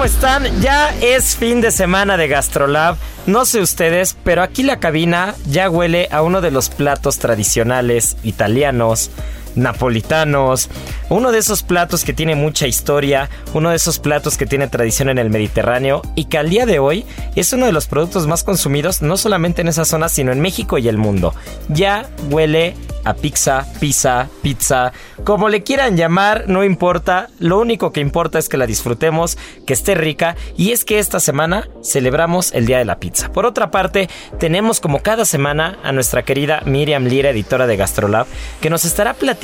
¿Cómo están? Ya es fin de semana de GastroLab. No sé ustedes, pero aquí la cabina ya huele a uno de los platos tradicionales italianos, napolitanos, uno de esos platos que tiene mucha historia, uno de esos platos que tiene tradición en el Mediterráneo y que al día de hoy es uno de los productos más consumidos no solamente en esa zona, sino en México y el mundo. Ya huele a pizza, pizza, pizza, como le quieran llamar, no importa, lo único que importa es que la disfrutemos, que esté rica y es que esta semana celebramos el Día de la Pizza. Por otra parte, tenemos como cada semana a nuestra querida Miriam Lira, editora de Gastrolab, que nos estará platicando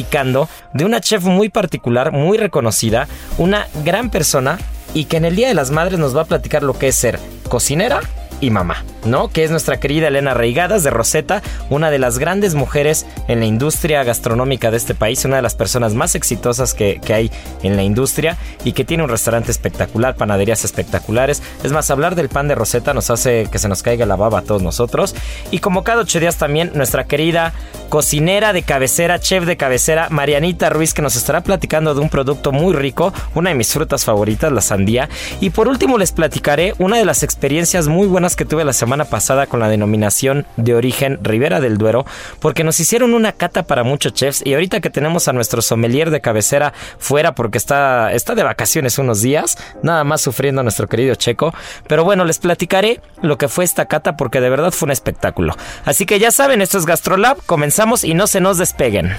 de una chef muy particular, muy reconocida, una gran persona y que en el Día de las Madres nos va a platicar lo que es ser cocinera y mamá, ¿no? Que es nuestra querida Elena Reigadas de Rosetta, una de las grandes mujeres en la industria gastronómica de este país, una de las personas más exitosas que, que hay en la industria y que tiene un restaurante espectacular, panaderías espectaculares. Es más, hablar del pan de Rosetta nos hace que se nos caiga la baba a todos nosotros. Y como cada ocho días también, nuestra querida cocinera de cabecera, chef de cabecera, Marianita Ruiz, que nos estará platicando de un producto muy rico, una de mis frutas favoritas, la sandía. Y por último les platicaré una de las experiencias muy buenas que tuve la semana pasada con la denominación de origen Ribera del Duero, porque nos hicieron una cata para muchos chefs y ahorita que tenemos a nuestro sommelier de cabecera fuera porque está, está de vacaciones unos días, nada más sufriendo a nuestro querido Checo, pero bueno, les platicaré lo que fue esta cata porque de verdad fue un espectáculo. Así que ya saben, esto es Gastrolab, comenzamos y no se nos despeguen.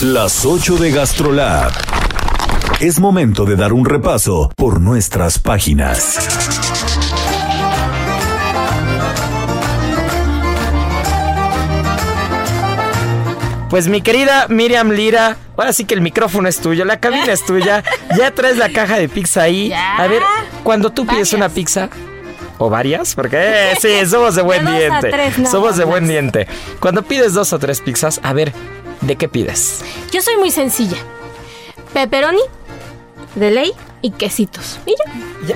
Las 8 de GastroLab. Es momento de dar un repaso por nuestras páginas. Pues mi querida Miriam Lira, ahora sí que el micrófono es tuyo, la cabina es tuya, ya traes la caja de pizza ahí. Ya. A ver, cuando tú pides una pizza, o varias, porque eh, sí, somos de buen De diente, tres somos de buen diente. Cuando pides dos o tres pizzas, a ver, ¿de qué pides? Yo soy muy sencilla. Pepperoni, de ley y quesitos. Y.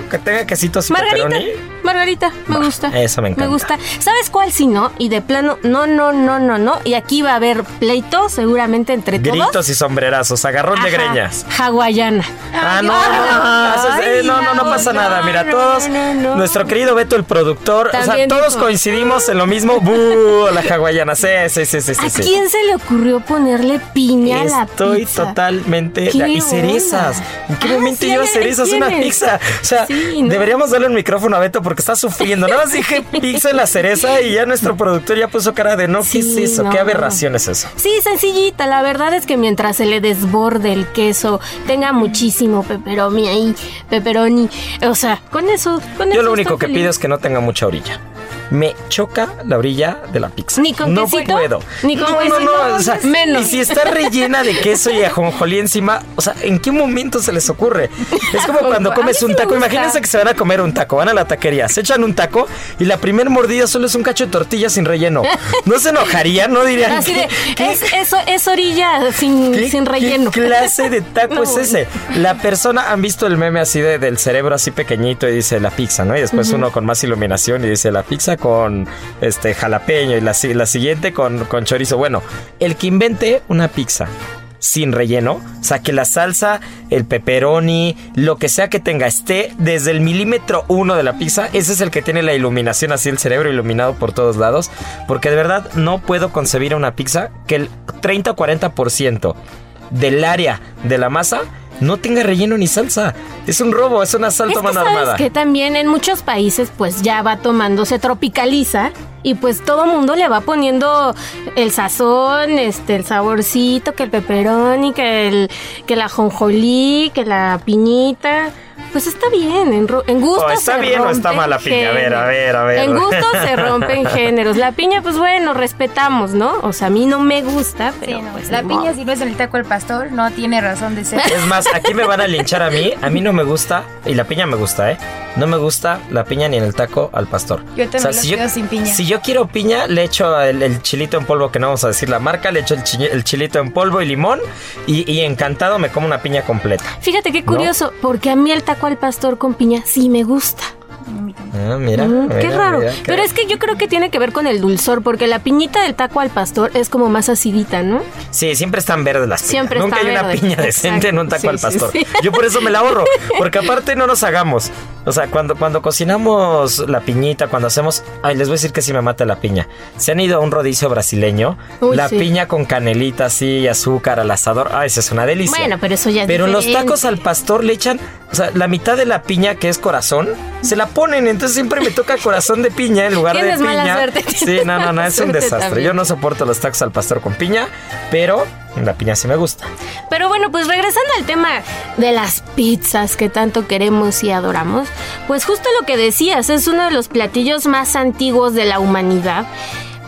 Ya, que tenga quesitos y Margarita. pepperoni. Margarita, me Bah, gusta. eso me encanta. Me gusta. ¿Sabes cuál si no? Y de plano, no, no, no, no, no. Y aquí va a haber pleito seguramente entre todos. Gritos y sombrerazos, agarrón de greñas. Hawaiana. Ah, no, Ay, eh, no, no, no no, pasa nada. Mira, todos, no, no. nuestro querido Beto, el productor, o sea, todos dijo. coincidimos en lo mismo. ¡Bú! La hawaiana, sí, sí, sí, sí. ¿A sí. quién se le ocurrió ponerle piña a la Estoy pizza? totalmente. ¿Qué y cerezas. ¿En qué Ah, momento sí, cerezas una pizza? O sea, Sí, ¿no? deberíamos darle un micrófono a Beto porque está sufriendo. Nada más dije pizza en la cereza y ya nuestro productor ya puso cara de no, ¿qué Sí, es eso? no, ¿Qué no. aberración es eso? Sí, sencillita. La verdad es que mientras se le desborde el queso, tenga muchísimo pepperoni ahí, pepperoni. O sea, con eso, con Yo eso lo único que feliz. pido es que no tenga mucha orilla. Me choca la orilla de la pizza. ¿Ni con no quesito? puedo. ¿Ni con no, quesito? no, no, o sea, Menos. Y si está rellena de queso y ajonjolí encima, o sea, ¿en qué momento se les ocurre? Es como cuando comes un taco. Imagínense que se van a comer un taco, van a la taquería, se echan un taco y la primer mordida solo es un cacho de tortilla sin relleno. ¿No se enojarían? ¿No dirían? Así de, ¿qué- qué- es, eso, es orilla sin, ¿Qué, sin relleno. ¿Qué clase de taco es ese? La persona, han visto el meme así de, del cerebro así pequeñito y dice la pizza, ¿no? Y después uno con más iluminación y dice la pizza con este jalapeño y la, si- la siguiente con, con chorizo. Bueno, el que invente una pizza sin relleno, o sea, que la salsa, el pepperoni, lo que sea que tenga, esté desde el milímetro uno de la pizza, ese es el que tiene la iluminación así, el cerebro iluminado por todos lados, porque de verdad no puedo concebir una pizza que el 30 o 40% del área de la masa no tenga relleno ni salsa. Es un robo, es un asalto Es que mano sabes armada. que también en muchos países pues ya va tomando, se tropicaliza y pues todo mundo le va poniendo el sazón, este, el saborcito, que el pepperoni, que el, que la jonjolí, que la piñita. Pues está bien, en, en gusto Oh, ¿está se bien o está rompen mal la piña? A ver, a ver, a ver. En gusto se rompen géneros. La piña, pues bueno, respetamos, ¿no? O sea, a mí no me gusta, Sí, pero no, pues la piña, modo. si no es el taco al pastor, no tiene razón de ser. Es más, aquí me van a linchar a mí. A mí no me gusta, y la piña me gusta, ¿eh? No me gusta la piña ni en el taco al pastor. Yo también los pido sin piña. Si yo quiero piña, le echo el, el chilito en polvo, que no vamos a decir la marca, le echo el, chi- el chilito en polvo y limón, y, y encantado me como una piña completa. Fíjate qué curioso, porque a mí el taco al pastor con piña sí me gusta. Ah, mira, Mm, qué raro. mira, qué- Pero es que yo creo que tiene que ver con el dulzor, porque la piñita del taco al pastor es como más acidita, ¿no? Sí, siempre están verdes las piñas. Siempre Nunca hay una piña decente en un taco al pastor. sí, sí. Yo por eso me la ahorro. Porque aparte no nos hagamos. O sea, cuando, cuando cocinamos la piñita, cuando hacemos. Ay, les voy a decir que sí me mata la piña. Se han ido a un rodicio brasileño. Uy, la piña con canelita así azúcar al asador. Ay, esa es una delicia. Bueno, pero eso ya es Pero los diferente. tacos al pastor le echan. O sea, la mitad de la piña que es corazón, se la ponen. Entonces siempre me toca corazón de piña en lugar de mala piña. suerte, Sí, no, no, no, es un desastre. también. Yo no soporto los tacos al pastor con piña, pero la piña sí me gusta. Pero bueno, pues regresando al tema de las pizzas que tanto queremos y adoramos, pues justo lo que decías, es uno de los platillos más antiguos de la humanidad.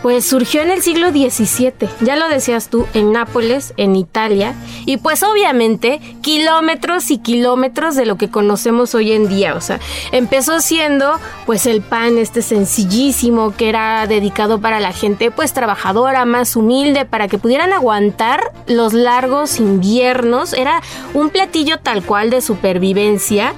Pues surgió en el siglo XVII, ya lo decías tú, en Nápoles, en Italia, y pues obviamente kilómetros y kilómetros de lo que conocemos hoy en día, o sea, empezó siendo pues el pan este sencillísimo que era dedicado para la gente pues trabajadora, más humilde, para que pudieran aguantar los largos inviernos, era un platillo tal cual de supervivencia,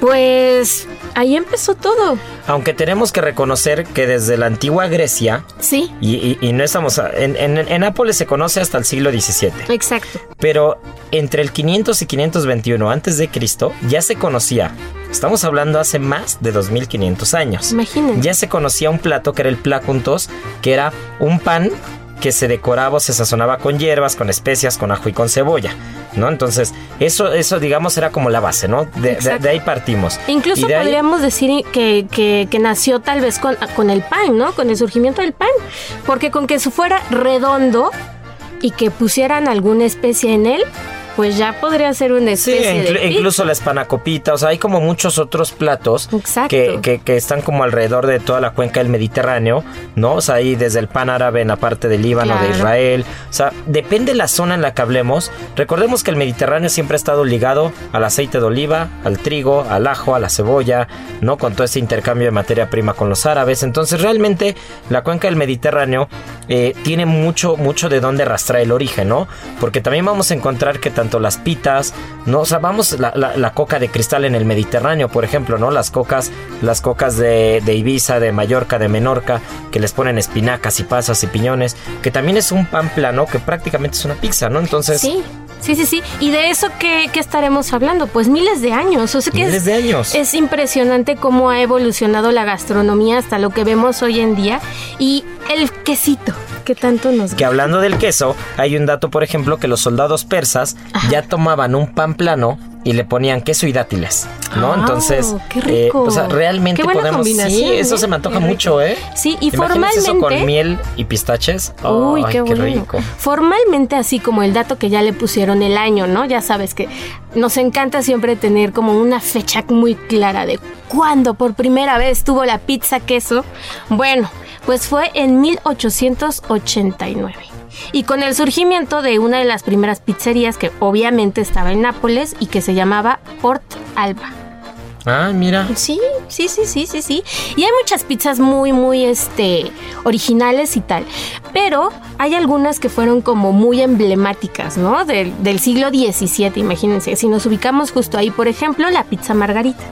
pues ahí empezó todo, Aunque tenemos que reconocer que desde la antigua Grecia, sí, y, y- y no estamos. a- En, en, en Nápoles se conoce hasta el siglo XVII. exacto. Pero entre el 500 y 521 antes de Cristo ya se conocía. Estamos hablando hace más de 2500 años. Imagínense. Ya se conocía un plato que era el placuntos, que era un pan que se decoraba o se sazonaba con hierbas, con especias, con ajo y con cebolla, ¿no? Entonces, eso, eso digamos, era como la base, ¿no? De, de- Exacto. de ahí partimos. Incluso ahí- podríamos decir que, que- que nació tal vez con, con el pan, ¿no? Con el surgimiento del pan. Porque con que fuera redondo y que pusieran alguna especie en él, pues ya podría ser una Sí, especie de pizza. incluso la espanacopita, o sea, hay como muchos otros platos que, que- que están como alrededor de toda la cuenca del Mediterráneo, ¿no? O sea, ahí desde el pan árabe en la parte del Líbano, de. Israel, o sea, depende la zona en la que hablemos. Recordemos que el Mediterráneo siempre ha estado ligado al aceite de oliva, al trigo, al ajo, a la cebolla, ¿no? Con todo ese intercambio de materia prima con los árabes. Entonces, realmente la cuenca del Mediterráneo eh, tiene mucho, mucho de dónde arrastrar el origen, ¿no? Porque también vamos a encontrar que tanto las pitas, ¿no? O sea, vamos, la, la- la coca de cristal en el Mediterráneo, por ejemplo, ¿no? Las cocas, las cocas de, de Ibiza, de Mallorca, de Menorca, que les ponen espinacas y pasas y piñones, que también es un pan plano que prácticamente es una pizza, ¿no? Entonces, sí, sí, sí. ¿Y de eso qué, qué estaremos hablando? Pues miles de años. O sea que miles es, de años. es impresionante cómo ha evolucionado la gastronomía hasta lo que vemos hoy en día. Y el quesito, que tanto nos Que hablando del queso, hay un dato, por ejemplo, que los soldados persas ya tomaban un pan plano y le ponían queso y dátiles, ¿no? Ah, Entonces, qué rico. o sea, realmente Qué buena podemos. Sí, eso ¿eh? se me antoja Qué rico. mucho, ¿eh? Sí, y Imagínense eso con formalmente- miel y pistaches. Uy, Ay, qué bueno. rico. Formalmente, así como el dato que ya le pusieron el año, ¿no? Ya sabes que nos encanta siempre tener como una fecha muy clara de cuándo por primera vez tuvo la pizza queso. Bueno, pues fue en 1889. Y con el surgimiento de una de las primeras pizzerías que obviamente estaba en Nápoles y que se llamaba Port Alba. Ah, mira. Sí, sí, sí, sí, sí, sí. Y hay muchas pizzas muy, muy, este, originales y tal. Pero hay algunas que fueron como muy emblemáticas, ¿no? Del, del siglo XVII, imagínense. Si nos ubicamos justo ahí, por ejemplo, la pizza margarita.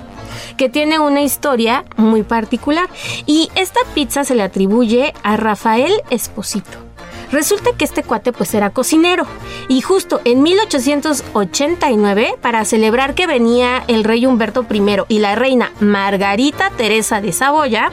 que tiene una historia muy particular. Y esta pizza se le atribuye a Rafael Esposito. Resulta que este cuate pues era cocinero y justo en 1889 para celebrar que venía el rey Humberto I y la reina Margarita Teresa de Saboya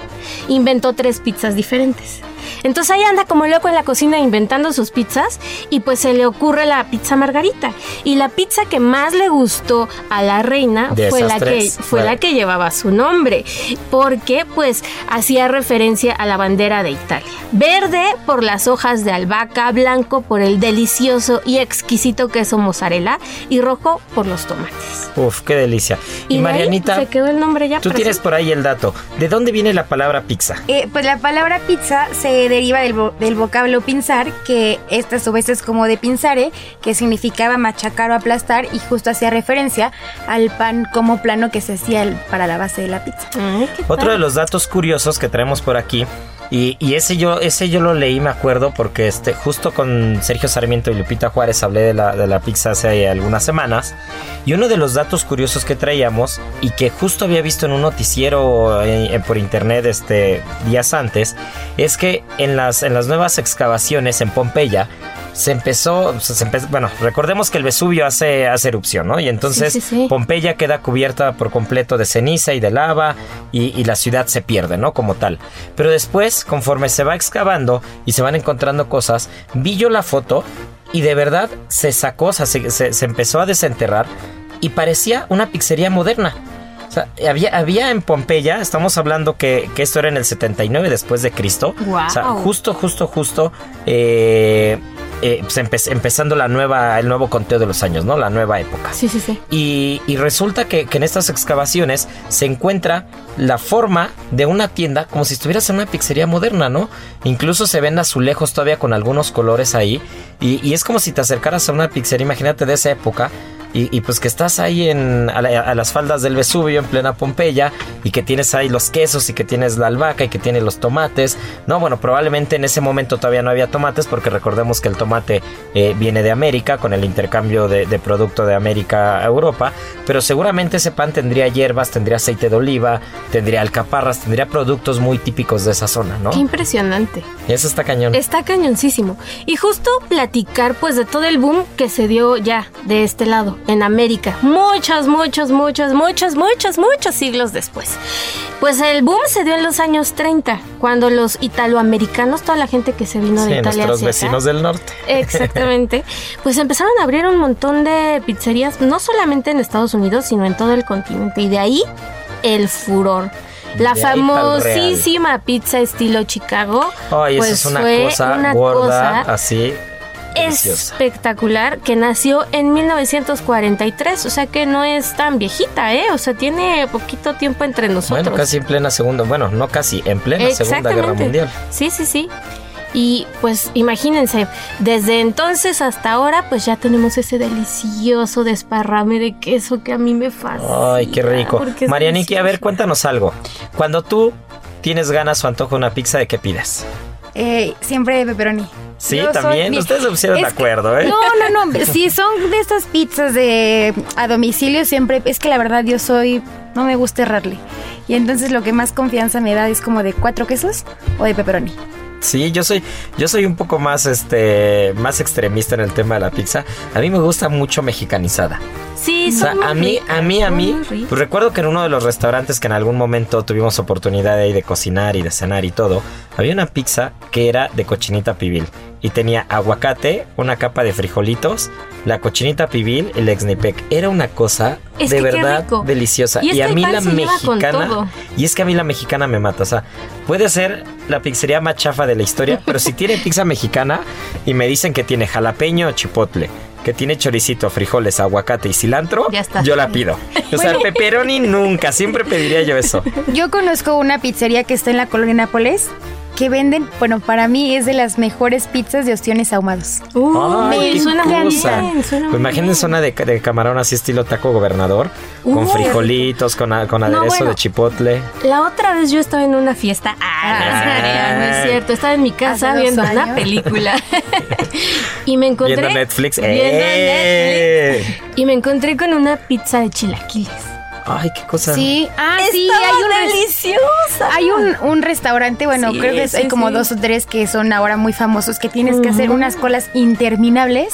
inventó tres pizzas diferentes. Entonces ahí anda como loco en la cocina inventando sus pizzas y pues se le ocurre la pizza margarita. Y la pizza que más le gustó a la reina fue la que fue la que llevaba su nombre, porque pues hacía referencia a la bandera de Italia. Verde por las hojas de albahaca, blanco por el delicioso y exquisito queso mozzarella y rojo por los tomates. Uf, qué delicia. Y, Marianita, se quedó el nombre ya. Tú tienes por ahí el dato. ¿De dónde viene la palabra pizza? Eh, pues la palabra pizza se deriva del, vocablo pinzar, que esta a su vez es como de pinzare, que significaba machacar o aplastar y justo hacía referencia al pan como plano que se hacía para la base de la pizza. Otro de los datos curiosos que traemos por aquí y, ese yo ese yo lo leí, me acuerdo, porque este justo con Sergio Sarmiento y Lupita Juárez hablé de la, de la pizza hace algunas semanas. Y uno de los datos curiosos que traíamos y que justo había visto en un noticiero eh, por internet este, días antes, es que en las, en las nuevas excavaciones en Pompeya se empezó, se bueno, recordemos que el Vesubio hace, hace erupción, ¿no? Y entonces Pompeya queda cubierta por completo de ceniza y de lava y, la ciudad se pierde, ¿no? Como tal. Pero después, conforme se va excavando y se van encontrando cosas, vi yo la foto y de verdad se sacó, o sea, se, empezó a desenterrar y parecía una pizzería moderna. O sea, había, había en Pompeya, estamos hablando que, esto era en el 79 después de Cristo. O sea, justo, justo, justo. Eh, eh, pues empezando la nueva, el nuevo conteo de los años, ¿no? La nueva época. Sí, sí, sí. Y, resulta que, en estas excavaciones se encuentra la forma de una tienda como si estuvieras en una pizzería moderna, ¿no? Incluso se ven azulejos todavía con algunos colores ahí. Y, y es como si te acercaras a una pizzería, imagínate de esa época, y, pues que estás ahí en, a, las faldas del Vesubio, en plena Pompeya, y que tienes ahí los quesos, y que tienes la albahaca, y que tienes los tomates. No, bueno, probablemente en ese momento todavía no había tomates, porque recordemos que el tomate eh, viene de América, con el intercambio de, producto de América a Europa, pero seguramente ese pan tendría hierbas, tendría aceite de oliva, tendría alcaparras, tendría productos muy típicos de esa zona, ¿no? Qué impresionante. Eso está cañón. Está cañoncísimo. Y justo platicar pues de todo el boom que se dio ya de este lado en América, muchos, muchos, muchos, muchos, muchos, muchos siglos después. Pues el boom se dio en los años 30, cuando los italoamericanos, toda la gente que se vino de Italia. Nuestros vecinos del norte. Exactamente. pues empezaron a abrir un montón de pizzerías, no solamente en Estados Unidos, sino en todo el continente. Y de ahí el furor. La famosísima pizza estilo Chicago. Ay, pues es una cosa una gorda, así espectacular que nació en 1943, o sea que no es tan viejita, ¿eh? O sea, tiene poquito tiempo entre nosotros. Bueno, casi en plena segunda, bueno, no casi, en plena Segunda Guerra Mundial. Sí, sí, sí. Y pues imagínense, desde entonces hasta ahora pues ya tenemos ese delicioso desparrame de queso que a mí me fascina. Ay, qué rico. Marianiki, a ver, cuéntanos algo. Cuando tú tienes ganas o antojo una pizza, ¿de qué pides? Eh, siempre pepperoni. Sí, también. Ustedes se pusieron de acuerdo, ¿eh? No, no, no. si son de estas pizzas de a domicilio, siempre. Es que la verdad, yo soy. No me gusta errarle. Y entonces lo que más confianza me da es como de cuatro quesos o de pepperoni. Sí, yo soy, yo soy un poco más, este, más extremista en el tema de la pizza. A mí me gusta mucho mexicanizada. Sí, a mí, a mí, a mí, pues recuerdo que en uno de los restaurantes que en algún momento tuvimos oportunidad de, de cocinar y de cenar y todo, había una pizza que era de cochinita pibil y tenía aguacate, una capa de frijolitos, la cochinita pibil, el exnipec. Era una cosa de verdad deliciosa. Y, a mí la mexicana, y es que a mí la mexicana me mata, o sea, puede ser la pizzería más chafa de la historia, pero si tiene pizza mexicana y me dicen que tiene jalapeño o chipotle, que tiene choricito, frijoles, aguacate y cilantro, yo la pido. O sea, pepperoni nunca, siempre pediría yo eso. Yo conozco una pizzería que está en la colonia Nápoles que venden, bueno, para mí es de las mejores pizzas de ostiones ahumados. Ay, suena pues imagínense una de, camarón así estilo taco gobernador, con frijolitos, con, con aderezo de chipotle. La otra vez yo estaba en una fiesta. Ah, no es cierto. Estaba en mi casa viendo una película. y me encontré. Viendo Netflix. Viendo Netflix. Y me encontré con una pizza de chilaquiles. Ay, qué cosa. Sí, ah, sí, hay un deliciosa. Hay un, un restaurante, bueno, Sí, creo que hay como sí. dos o tres que son ahora muy famosos, que tienes que hacer unas colas interminables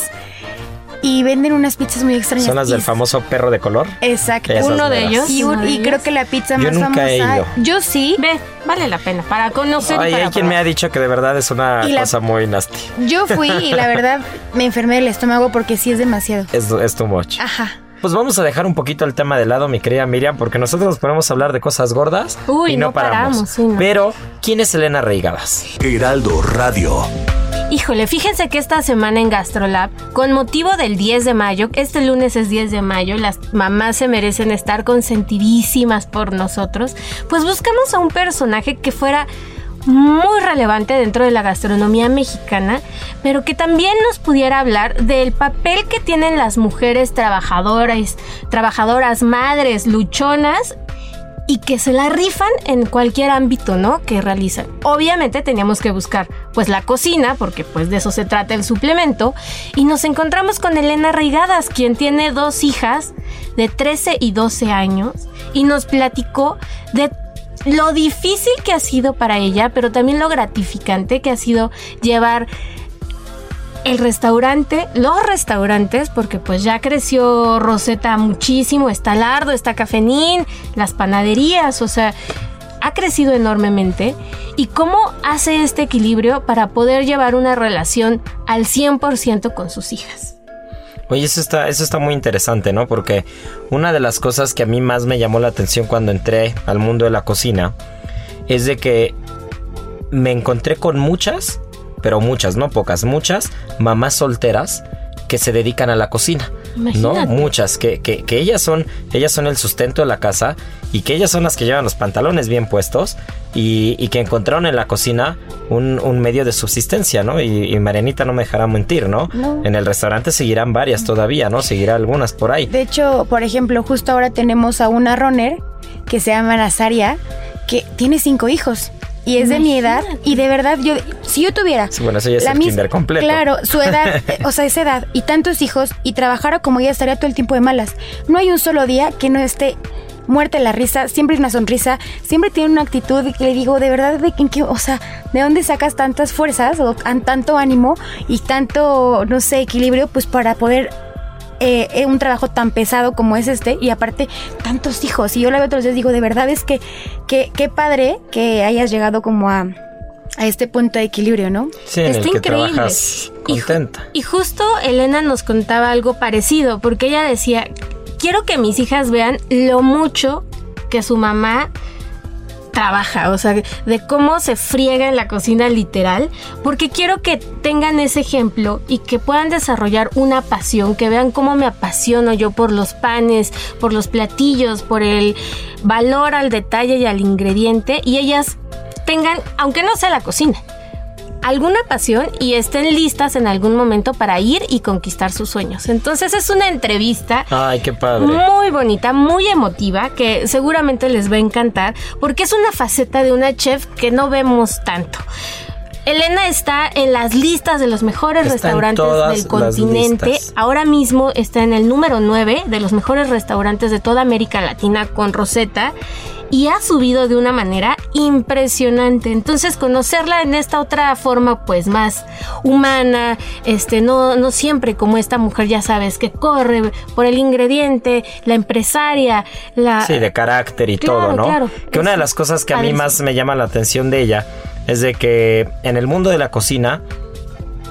y venden unas pizzas muy extrañas. Son las del famoso perro de color. Exacto. Esas Uno de ellos. Y, un- creo que la pizza Yo más nunca he famosa. ido. Yo sí. Ve, vale la pena para conocer Ay, y para hay quien me ha dicho que de verdad es una la- cosa muy nasty. Yo fui y la verdad me enfermé del estómago porque sí es demasiado. Es, es too much. Ajá. Pues vamos a dejar un poquito el tema de lado, mi querida Miriam, porque nosotros nos ponemos a hablar de cosas gordas Uy, y no, no paramos. paramos, sí, no. Pero, ¿quién es Elena Reigadas? Heraldo Radio. Híjole, fíjense que esta semana en GastroLab, con motivo del 10 de mayo, este lunes es 10 de mayo, las mamás se merecen estar consentidísimas por nosotros, pues buscamos a un personaje que fuera muy relevante dentro de la gastronomía mexicana, pero que también nos pudiera hablar del papel que tienen las mujeres trabajadoras, trabajadoras, madres, luchonas y que se la rifan en cualquier ámbito, ¿no? Que realizan. Obviamente teníamos que buscar pues la cocina, porque pues de eso se trata el suplemento, y nos encontramos con Elena Reigadas, quien tiene dos hijas de 13 y 12 años, y nos platicó de lo difícil que ha sido para ella, pero también lo gratificante que ha sido llevar el restaurante, los restaurantes, porque pues ya creció Rosetta muchísimo, está Lardo, está Cafenín, las panaderías, o sea, ha crecido enormemente. ¿Y cómo hace este equilibrio para poder llevar una relación al 100% con sus hijas? Oye, eso está, eso está muy interesante, ¿no? Porque una de las cosas que a mí más me llamó la atención cuando entré al mundo de la cocina es de que me encontré con muchas, pero muchas, no pocas, muchas mamás solteras que se dedican a la cocina. ¿No? Imagínate. Muchas, que, que, que ellas son, ellas son el sustento de la casa y que ellas son las que llevan los pantalones bien puestos y, y que encontraron en la cocina un, un medio de subsistencia, ¿no? Y, y Marianita no me dejará mentir, ¿no? No. En el restaurante seguirán varias todavía, ¿no? Seguirá algunas por ahí. De hecho, por ejemplo, justo ahora tenemos a una runner que se llama Nazaria, que tiene cinco hijos. Y es de mi edad. Y de verdad, yo, si yo tuviera. Sí, bueno, eso ya es la el kinder completo. Claro, su edad, eh, o sea, esa edad y tantos hijos y trabajara como ella estaría todo el tiempo de malas. No hay un solo día que no esté muerta de la risa, siempre una sonrisa, siempre tiene una actitud que le digo, de verdad, de en qué, o sea, ¿de dónde sacas tantas fuerzas o tan- tanto ánimo y tanto, no sé, equilibrio, pues para poder eh, eh, un trabajo tan pesado como es este y aparte tantos hijos. Y yo la veo otros días digo, de verdad es que que- qué padre que hayas llegado como a, a este punto de equilibrio, ¿no? Sí, en Está el que increíble. trabajas Y ju- contenta. Y, justo Elena nos contaba algo parecido, porque ella decía, quiero que mis hijas vean lo mucho que su mamá trabaja, o sea, de cómo se friega en la cocina literal, porque quiero que tengan ese ejemplo y que puedan desarrollar una pasión, que vean cómo me apasiono yo por los panes, por los platillos, por el valor al detalle y al ingrediente, y ellas tengan, aunque no sea la cocina, alguna pasión y estén listas en algún momento para ir y conquistar sus sueños. Entonces es una entrevista Ay, qué padre. muy bonita, muy emotiva, que seguramente les va a encantar, porque es una faceta de una chef que no vemos tanto. Elena está en las listas de los mejores Está restaurantes del continente. Ahora mismo está en el número 9 de los mejores restaurantes de toda América Latina con Rosetta y ha subido de una manera impresionante. Entonces, conocerla en esta otra forma, pues más humana, este, no, no siempre como esta mujer, ya sabes, que corre por el ingrediente, la empresaria, la. Sí, de carácter y Claro, todo, ¿no? claro. Que una de Eso las cosas que a mí más me llama la atención de ella es de que en el mundo de la cocina,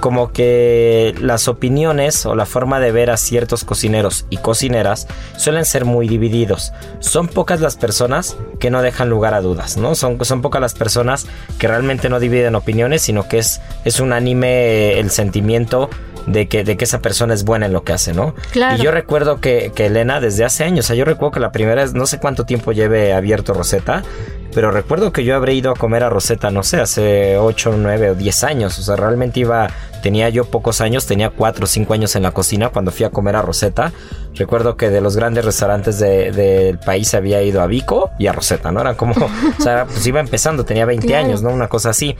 como que las opiniones o la forma de ver a ciertos cocineros y cocineras suelen ser muy divididos. Son pocas las personas que no dejan lugar a dudas, ¿no? Son, son pocas las personas que realmente no dividen opiniones, sino que es, es unánime el sentimiento de que, de que esa persona es buena en lo que hace, ¿no? Claro. Y yo recuerdo que, que Elena desde hace años, o sea, yo recuerdo que la primera vez, no sé cuánto tiempo lleve abierto Rosetta, pero recuerdo que yo habré ido a comer a Rosetta, no sé, hace 8, 9 o 10 años, o sea, realmente iba, tenía yo pocos años, tenía 4 o 5 años en la cocina cuando fui a comer a Rosetta. Recuerdo que de los grandes restaurantes de- del país había ido a Vico y a Rosetta, ¿no? Eran como, o sea, pues iba empezando, tenía 20 Claro. años, ¿no? Una cosa así.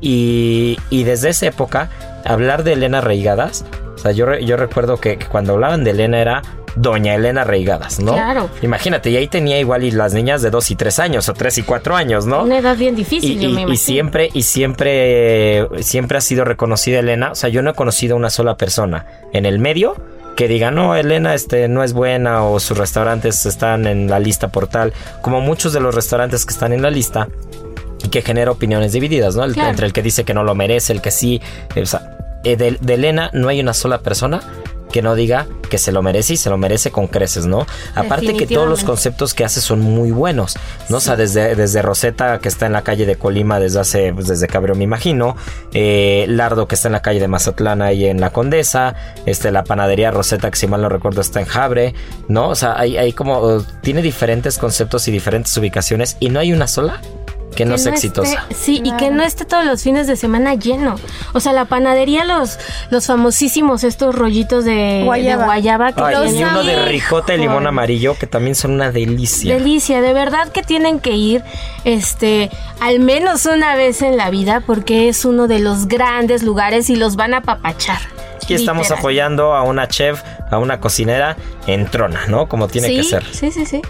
Y, y desde esa época, hablar de Elena Reigadas, o sea, yo, yo recuerdo que, que cuando hablaban de Elena era Doña Elena Reigadas, ¿no? Claro. Imagínate, y ahí tenía igual y las niñas de 2 y 3 años, o 3 y 4 años, ¿no? Una edad bien difícil, Y, yo y- me y imagino. siempre, y siempre, siempre ha sido reconocida Elena. O sea, yo no he conocido una sola persona en el medio que diga, no, Elena este, no es buena o sus restaurantes están en la lista por tal, como muchos de los restaurantes que están en la lista y que genera opiniones divididas, ¿no? El- Claro. Entre el que dice que no lo merece, el que sí. O sea, eh, de, de Elena no hay una sola persona que no diga que se lo merece y se lo merece con creces, ¿no? Aparte que todos los conceptos que hace son muy buenos, ¿no? O sea, desde, desde Rosetta, que está en la calle de Colima desde hace, pues, desde Cabreo me imagino, eh, Lardo, que está en la calle de Mazatlán ahí en La Condesa, este, la panadería Rosetta, que si mal no recuerdo está en Jabre, ¿no? O sea, hay, hay como, tiene diferentes conceptos y diferentes ubicaciones y no hay una sola que no sea esté- exitosa. sí, y que no esté todos los fines de semana lleno. O sea, la panadería, los, los famosísimos estos rollitos de Guayaba. de guayaba que Ay, tienen- y uno de ricota y limón amarillo que también son una delicia. Delicia, de verdad que tienen que ir este al menos una vez en la vida porque es uno de los grandes lugares y los van a papachar. Aquí estamos apoyando a una chef, a una cocinera en trona, ¿no? Como tiene sí, que ser. Sí, sí, sí.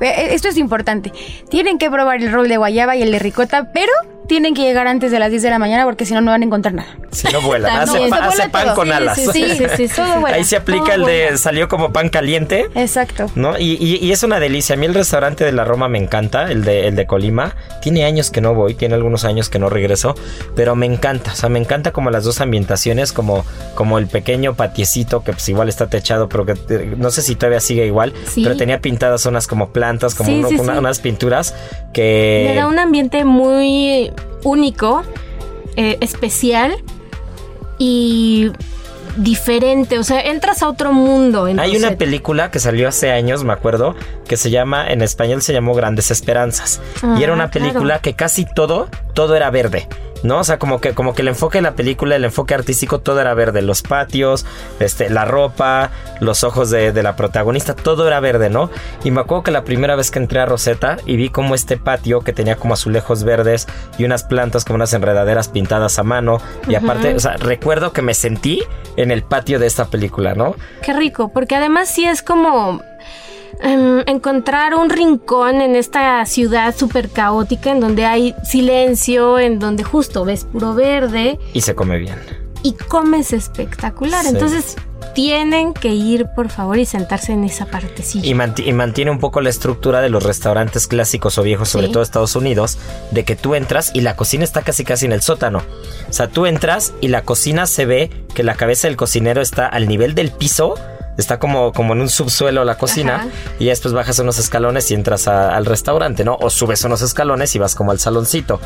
Eh, Esto es importante. Tienen que probar el rol de guayaba y el de ricota, pero tienen que llegar antes de las 10 de la mañana porque si no, no van a encontrar nada. Si no vuela, hace, pa- hace pan todo. con alas. Sí, sí, sí, Todo. Ahí se aplica el de salió como pan caliente. Exacto. ¿No? Y, y- y es una delicia. A mí el restaurante de la Roma me encanta, el de, el de Colima. Tiene años que no voy, tiene algunos años que no regreso, pero me encanta. O sea, me encanta como las dos ambientaciones, como, como el pequeño patiecito que pues igual está techado, pero que eh, no sé si todavía sigue igual, Sí. pero tenía pintadas unas como plantas, como uno- una- unas pinturas que... Le da un ambiente muy único, eh, especial y diferente. O sea, entras a otro mundo. Hay una película que salió hace años, me acuerdo, que se llama, en español se llamó Grandes Esperanzas. Ah, y era una claro. película que casi todo, todo era verde. ¿No? O sea, como que, como que el enfoque de la película, el enfoque artístico, todo era verde. Los patios, este, la ropa, los ojos de, de la protagonista, todo era verde, ¿no? Y me acuerdo que la primera vez que entré a Rosetta y vi como este patio que tenía como azulejos verdes y unas plantas como unas enredaderas pintadas a mano. Y aparte, o sea, recuerdo que me sentí en el patio de esta película, ¿no? Qué rico, porque además sí es como em, encontrar un rincón en esta ciudad súper caótica en donde hay silencio, en donde justo ves puro verde y se come bien. y comes espectacular. Sí. Entonces tienen que ir, por favor, y sentarse en esa partecilla. Y, manti- y mantiene un poco la estructura de los restaurantes clásicos o viejos, sobre Sí. todo Estados Unidos, de que tú entras y la cocina está casi casi en el sótano. O sea, tú entras y la cocina se ve que la cabeza del cocinero está al nivel del piso. Está como, como en un subsuelo la cocina Ajá. y después bajas unos escalones y entras a- al restaurante, ¿no? O subes unos escalones y vas como al saloncito.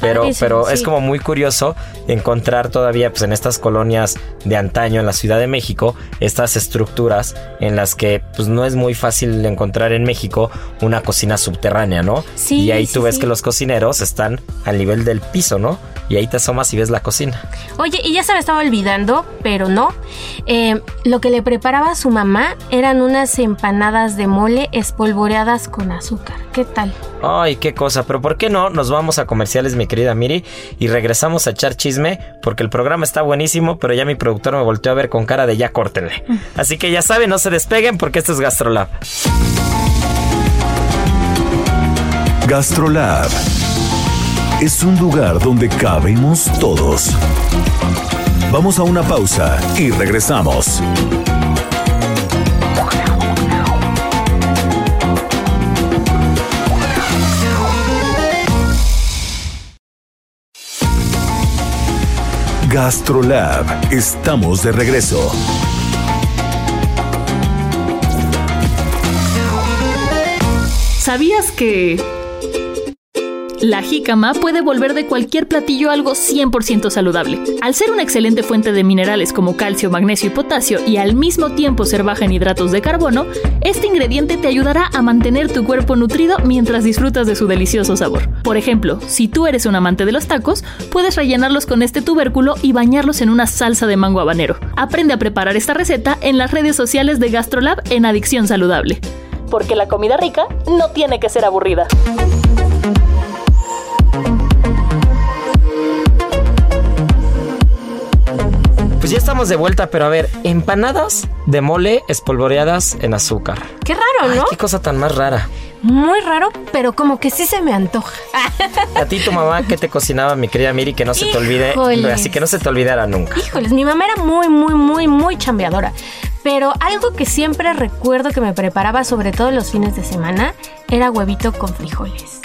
Pero, Padrísimo, pero es como muy curioso encontrar todavía pues, en estas colonias de antaño en la Ciudad de México estas estructuras en las que pues no es muy fácil encontrar en México una cocina subterránea, ¿no? Sí, y ahí sí, tú ves que los cocineros están al nivel del piso, ¿no? Y ahí te asomas y ves la cocina. Oye, y ya se me estaba olvidando, pero no. Eh, lo que le preparaba su mamá eran unas empanadas de mole espolvoreadas con azúcar. ¿Qué tal? Ay, qué cosa, pero ¿por qué no? Nos vamos a comerciales, mi querida Miri, y regresamos a echar chisme, porque el programa está buenísimo, pero ya mi productor me volteó a ver con cara de ya córtenle. Así que ya saben, no se despeguen porque esto es Gastrolab. Gastrolab es un lugar donde cabemos todos. Vamos a una pausa y regresamos. Gastrolab, estamos de regreso. ¿Sabías que... La jícama puede volver de cualquier platillo algo 100% saludable. Al ser una excelente fuente de minerales como calcio, magnesio y potasio y al mismo tiempo ser baja en hidratos de carbono, este ingrediente te ayudará a mantener tu cuerpo nutrido mientras disfrutas de su delicioso sabor. Por ejemplo, si tú eres un amante de los tacos, puedes rellenarlos con este tubérculo y bañarlos en una salsa de mango habanero. Aprende a preparar esta receta en las redes sociales de GastroLab en Adicción Saludable. Porque la comida rica no tiene que ser aburrida. Ya estamos de vuelta, pero a ver, empanadas de mole espolvoreadas en azúcar. Qué raro, ¿no? Qué cosa tan más rara. Muy raro, pero como que sí se me antoja. A ti tu mamá, ¿qué te cocinaba, mi querida Miri? Que no se te olvide, así que no se te olvidara nunca. Híjoles, mi mamá era muy, muy, muy, muy chambeadora. Pero algo que siempre recuerdo que me preparaba, sobre todo los fines de semana, era huevito con frijoles.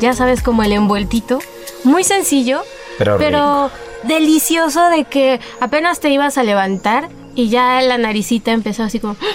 Ya sabes, como el envueltito. Muy sencillo, Pero pero delicioso de que apenas te ibas a levantar y ya la naricita empezó así como...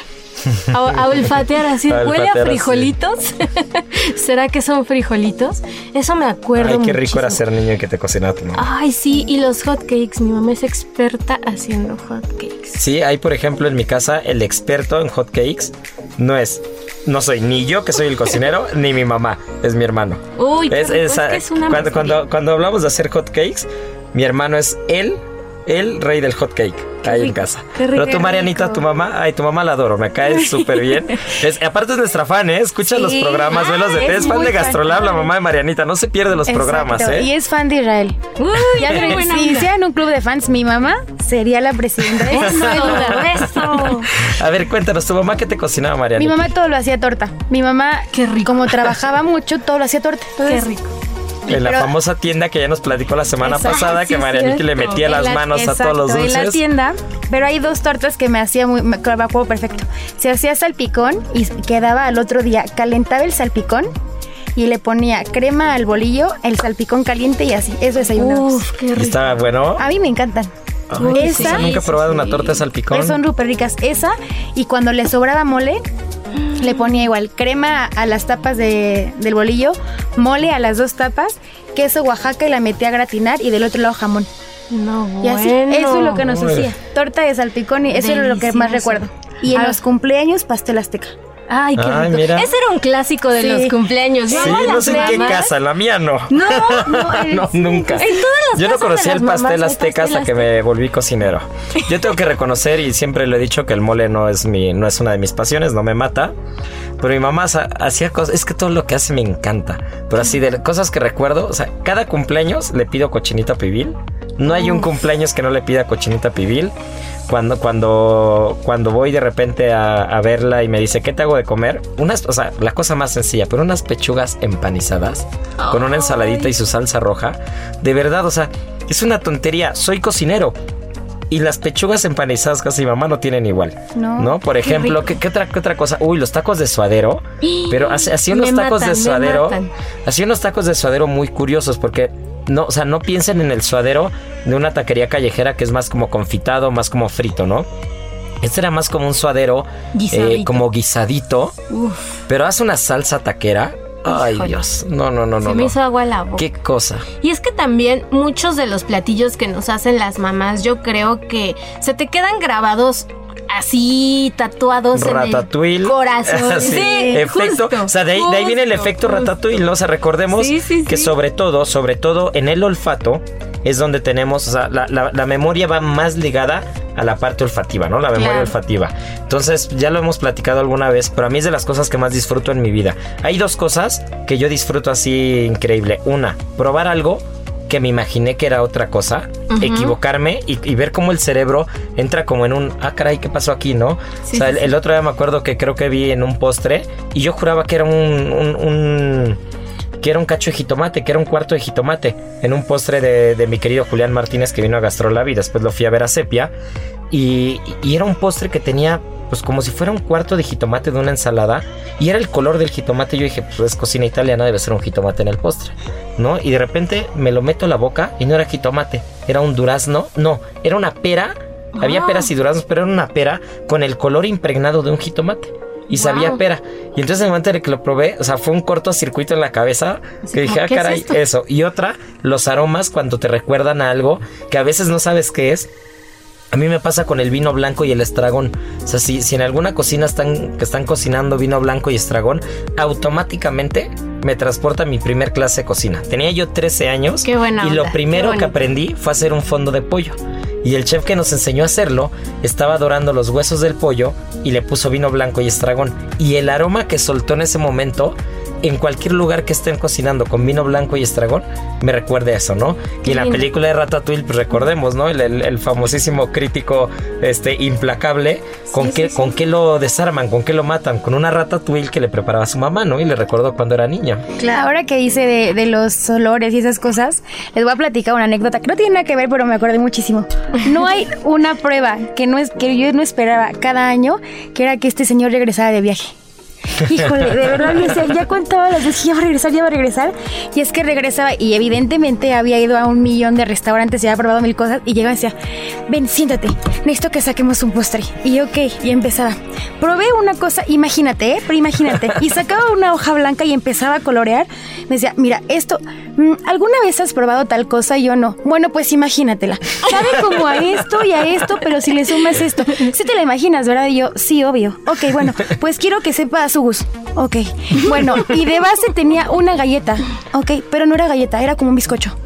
A, a olfatear así, A huele a olfatear frijolitos. ¿Será que son frijolitos? Eso me acuerdo. Ay, qué rico era ser niño y que te cocinaba tu mamá. Ay, sí, y los hot cakes. Mi mamá es experta haciendo hot cakes. Sí, hay por ejemplo en mi casa el experto en hot cakes no es, no soy ni yo que soy el cocinero ni mi mamá, es mi hermano. Uy, Es- es, es que es una cuando, cuando, cuando hablamos de hacer hot cakes, mi hermano es él, el rey del hot cake ahí en casa. qué rico. Pero tu Marianita, rico. tu mamá, ay, tu mamá la adoro, me cae súper bien. Es- aparte es nuestra fan, ¿eh? Escucha Sí. los programas, ve los de Ah, es es fan de fan. Gastrolab, la mamá de Marianita, no se pierde los programas, ¿eh? Y es fan de Israel. Uy, Ya buena si hicieran un club de fans, mi mamá sería la presidenta. De eso. Eso. A ver, cuéntanos, tu mamá qué te cocinaba, Mi Marianita. mamá todo lo hacía torta. Mi mamá, Qué rico. como trabajaba mucho, todo lo hacía torta. Qué rico. En la famosa tienda que ya nos platicó la semana Exacto, pasada, que sí, Marianita le metía las la- manos a todos los En la dulces. tienda, pero hay dos tortas que me hacía muy, me, me acuerdo perfecto. Se hacía salpicón y quedaba al otro día, calentaba el salpicón y le ponía crema al bolillo, el salpicón caliente y así. Eso desayunamos. Uf, qué rico. Estaba bueno. A mí me encantan. Ay, esa- cosa, nunca he sí, probado sí. una torta de salpicón. Pues son súper ricas. Esa, y cuando le sobraba mole, le ponía igual crema a las tapas de- del bolillo, mole a las dos tapas, queso Oaxaca y la metía a gratinar y del otro lado jamón. No, Y así, bueno. eso es lo que nos hacía. Torta de salpicón y eso era lo que más recuerdo. Y en Ah. los cumpleaños, pastel azteca. Ay, qué Ay, rico. mira. Ese era un clásico de Sí. los cumpleaños. Sí, no sé en qué casa, la mía no. No, no, en- No, nunca. En todas las Yo no conocía el pastel azteca hasta que me volví cocinero. Yo tengo que reconocer y siempre lo he dicho que el mole no es mi, no es una de mis pasiones, no me mata. Pero mi mamá hacía cosas, es que todo lo que hace me encanta. Pero así de cosas que recuerdo, o sea, cada cumpleaños le pido cochinita pibil. No hay un cumpleaños que no le pida cochinista pibil. Cuando, cuando, cuando voy de repente a, a verla y me dice, ¿qué te hago de comer? Unas, o sea, la cosa más sencilla, pero unas pechugas empanizadas con una ensaladita y su salsa roja. De verdad, o sea, es una tontería. Soy cocinero. Y las pechugas empanizadas casi mamá no tienen igual. No, Por ejemplo, ¿qué, qué otra, qué otra cosa? Uy, los tacos de suadero. Pero Me unos tacos matan, de suadero. Hacía unos tacos de suadero muy curiosos porque no, o sea, no piensen en el suadero de una taquería callejera que es más como confitado, más como frito, ¿no? Este era más como un suadero, eh, como guisadito, Uf, pero hace una salsa taquera. Ay, Híjole. Dios. No, no, no, se no. me no. hizo agua la boca. Qué cosa. Y es que también muchos de los platillos que nos hacen las mamás, yo creo que se te quedan grabados así, tatuados Ratatouille. en el corazón. Sí, Sí, efecto. justo, o sea, de ahí, de ahí viene el efecto justo. ratatouille, ¿no? O sea, recordemos Sí, sí, que sobre todo, sobre todo en el olfato es donde tenemos, o sea, la, la- la memoria va más ligada a la parte olfativa, ¿no? La memoria Claro. olfativa. Entonces, ya lo hemos platicado alguna vez, pero a mí es de las cosas que más disfruto en mi vida. Hay dos cosas que yo disfruto así increíble. Una, probar algo que me imaginé que era otra cosa, equivocarme y, y ver cómo el cerebro entra como en un, ah, caray, ¿qué pasó aquí, no? Sí, o sea, sí, el, otro día me acuerdo que creo que vi en un postre y yo juraba que era un, un- un- que era un cacho de jitomate, que era un cuarto de jitomate en un postre de, de mi querido Julián Martínez que vino a Gastrolab y después lo fui a ver a Sepia y, y era un postre que tenía pues como si fuera un cuarto de jitomate de una ensalada y era el color del jitomate yo dije pues es cocina italiana debe ser un jitomate en el postre ¿no? y de repente me lo meto a la boca y no era jitomate era un durazno no era una pera había Ah. peras y duraznos pero era una pera con el color impregnado de un jitomate y sabía Wow. pera. Y entonces en el momento en el que lo probé, o sea, fue un cortocircuito en la cabeza Así que dije, ah, ¿qué es caray, eso. Y otra, los aromas cuando te recuerdan a algo que a veces no sabes qué es. A mí me pasa con el vino blanco y el estragón. O sea, si, si en alguna cocina están, que están cocinando vino blanco y estragón, automáticamente me transporta a mi primer clase de cocina. Tenía yo 13 años Qué buena y lo primero que aprendí fue hacer un fondo de pollo. Y el chef que nos enseñó a hacerlo estaba dorando los huesos del pollo y le puso vino blanco y estragón. Y el aroma que soltó en ese momento en cualquier lugar que estén cocinando con vino blanco y estragón, me recuerde eso, ¿no? y en la película de Ratatouille, pues recordemos, ¿no? El, el- el famosísimo crítico este, implacable, ¿con, qué, ¿con qué lo desarman? ¿Con qué lo matan? Con una Ratatouille que le preparaba a su mamá, ¿no? Y le recordó cuando era niña. Ahora que hice de, de los olores y esas cosas, les voy a platicar una anécdota que no tiene nada que ver, pero me acordé muchísimo. No hay una prueba que no es que yo no esperaba cada año, que era que este señor regresara de viaje. Híjole, de verdad, yo decía, ya contaba las veces, ya va a regresar, ya va a regresar. Y es que regresaba y evidentemente había ido a un millón de restaurantes y había probado mil cosas. Y llegaba y decía, ven, siéntate, necesito que saquemos un postre. Y ok, y empezaba. Probé una cosa, imagínate, ¿eh? Pero imagínate. Y sacaba una hoja blanca y empezaba a colorear. Me decía, mira, esto, mm, ¿alguna vez has probado tal cosa? Y yo no. Bueno, pues imagínatela. Sabe como a esto y a esto, pero si le sumas esto. Si te la imaginas, ¿verdad? Y yo, sí, obvio. Ok, bueno, pues quiero que sepa a su gusto. Ok. Bueno, y de base tenía una galleta. Ok, pero no era galleta, era como un bizcocho.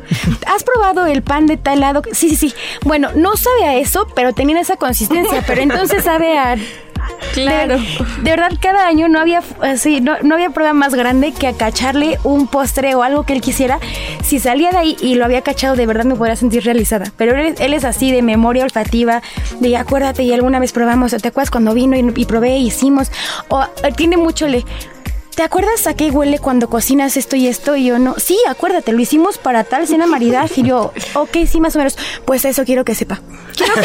¿Has probado el pan de tal lado? Sí, sí, sí. Bueno, no sabe a eso, pero tenía esa consistencia, pero entonces sabe a... Claro. De, verdad, cada año no había así, no, no había prueba más grande que acacharle un postre o algo que él quisiera. Si salía de ahí y lo había cachado, de verdad me podría sentir realizada. Pero él, es así de memoria olfativa, de acuérdate, y alguna vez probamos, ¿te acuerdas cuando vino y, y probé hicimos? O eh, tiene mucho le. ¿Te acuerdas a qué huele cuando cocinas esto y esto? Y yo no. Sí, acuérdate, lo hicimos para tal cena maridaje. Y yo, ok, sí, más o menos. Pues eso quiero que sepa. Quiero que.